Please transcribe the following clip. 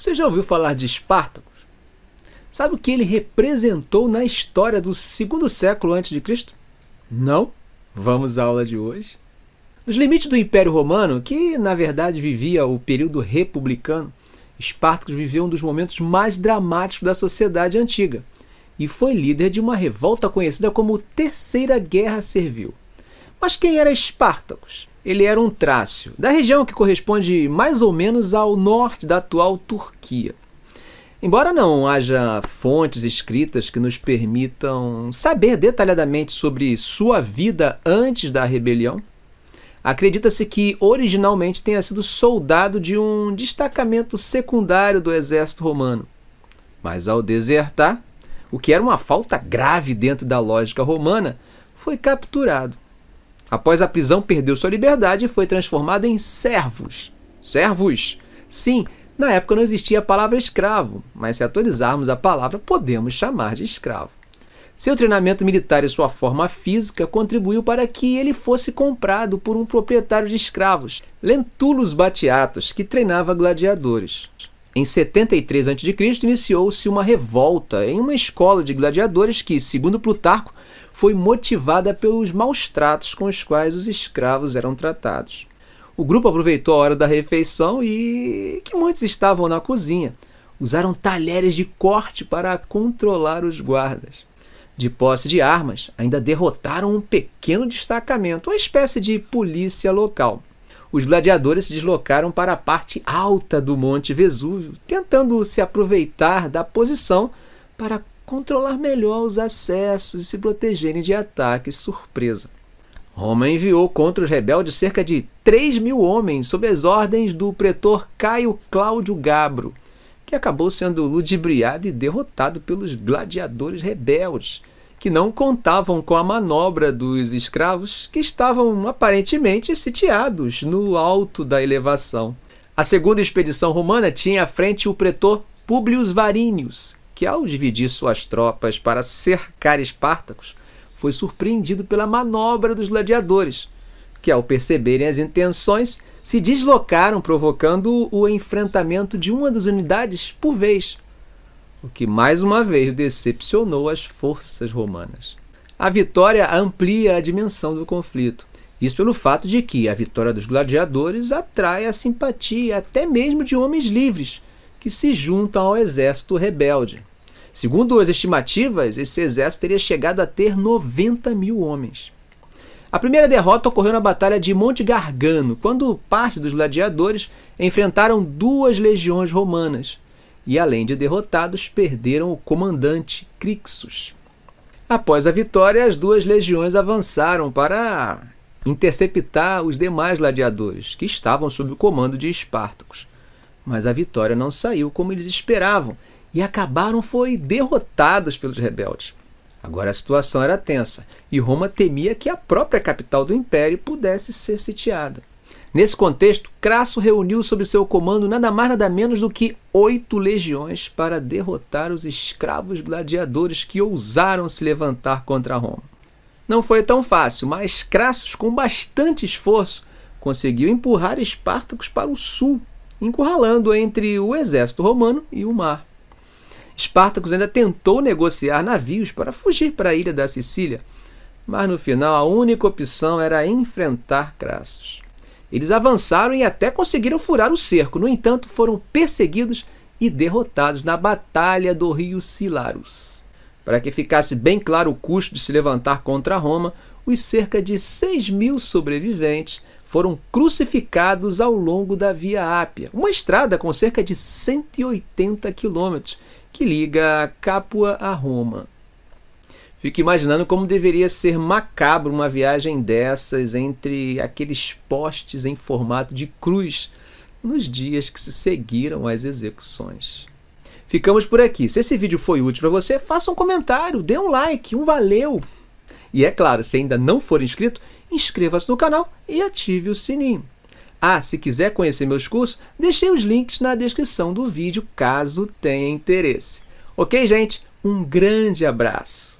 Você já ouviu falar de Espartacus? Sabe o que ele representou na história do segundo século antes de Cristo? Não? Vamos à aula de hoje. Nos limites do Império Romano, que na verdade vivia o período republicano, Espartacus viveu um dos momentos mais dramáticos da sociedade antiga e foi líder de uma revolta conhecida como Terceira Guerra Servil. Mas quem era Espartacus? Ele era um trácio, da região que corresponde mais ou menos ao norte da atual Turquia. Embora não haja fontes escritas que nos permitam saber detalhadamente sobre sua vida antes da rebelião, acredita-se que originalmente tenha sido soldado de um destacamento secundário do exército romano. Mas ao desertar, o que era uma falta grave dentro da lógica romana, foi capturado Após a prisão, perdeu sua liberdade e foi transformado em servos. Servos! Sim, na época não existia a palavra escravo, mas se atualizarmos a palavra, podemos chamar de escravo. Seu treinamento militar e sua forma física contribuiu para que ele fosse comprado por um proprietário de escravos, Lentulus Batiatus, que treinava gladiadores. Em 73 a.C., iniciou-se uma revolta em uma escola de gladiadores que, segundo Plutarco, foi motivada pelos maus tratos com os quais os escravos eram tratados. O grupo aproveitou a hora da refeição e que muitos estavam na cozinha. Usaram talheres de corte para controlar os guardas. De posse de armas, ainda derrotaram um pequeno destacamento, uma espécie de polícia local. Os gladiadores se deslocaram para a parte alta do Monte Vesúvio, tentando se aproveitar da posição para controlar melhor os acessos e se protegerem de ataques surpresa. Roma enviou contra os rebeldes cerca de 3 mil homens sob as ordens do pretor Caio Cláudio Gabro, que acabou sendo ludibriado e derrotado pelos gladiadores rebeldes, que não contavam com a manobra dos escravos que estavam aparentemente sitiados no alto da elevação. A segunda expedição romana tinha à frente o pretor Publius Varinius, que, ao dividir suas tropas para cercar Espartacus, foi surpreendido pela manobra dos gladiadores, que, ao perceberem as intenções, se deslocaram, provocando o enfrentamento de uma das unidades por vez, o que mais uma vez decepcionou as forças romanas. A vitória amplia a dimensão do conflito. Isso pelo fato de que a vitória dos gladiadores atrai a simpatia até mesmo de homens livres que se juntam ao exército rebelde. Segundo as estimativas, esse exército teria chegado a ter 90 mil homens. A primeira derrota ocorreu na Batalha de Monte Gargano, quando parte dos gladiadores enfrentaram duas legiões romanas e, além de derrotados, perderam o comandante Crixus. Após a vitória, as duas legiões avançaram para interceptar os demais gladiadores, que estavam sob o comando de Espartacos. Mas a vitória não saiu como eles esperavam e acabaram foi derrotados pelos rebeldes. Agora a situação era tensa e Roma temia que a própria capital do império pudesse ser sitiada. Nesse contexto, Crasso reuniu sob seu comando nada mais nada menos do que oito legiões para derrotar os escravos gladiadores que ousaram se levantar contra Roma. Não foi tão fácil, mas Crassus, com bastante esforço, conseguiu empurrar Espartacos para o sul, encurralando entre o exército romano e o mar. Espartacus ainda tentou negociar navios para fugir para a ilha da Sicília, mas no final a única opção era enfrentar Crassus. Eles avançaram e até conseguiram furar o cerco, no entanto, foram perseguidos e derrotados na Batalha do rio Silarus. Para que ficasse bem claro o custo de se levantar contra Roma, os cerca de 6 mil sobreviventes foram crucificados ao longo da Via Ápia, uma estrada com cerca de 180 quilômetros que liga Capua a Roma. Fico imaginando como deveria ser macabro uma viagem dessas entre aqueles postes em formato de cruz nos dias que se seguiram às execuções. Ficamos por aqui. Se esse vídeo foi útil para você, faça um comentário, dê um like, um valeu. E é claro, se ainda não for inscrito, inscreva-se no canal e ative o sininho. Ah, se quiser conhecer meus cursos, deixei os links na descrição do vídeo caso tenha interesse. Ok, gente? Um grande abraço!